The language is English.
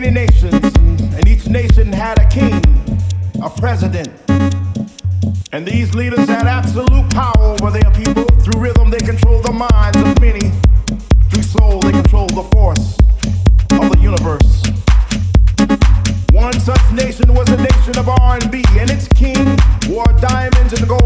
many nations, and each nation had a king, a president. And these leaders had absolute power over their people. Through rhythm, they control the minds of many. Through soul, they control the force of the universe. One such nation was the nation of R&B, and its king wore diamonds and gold.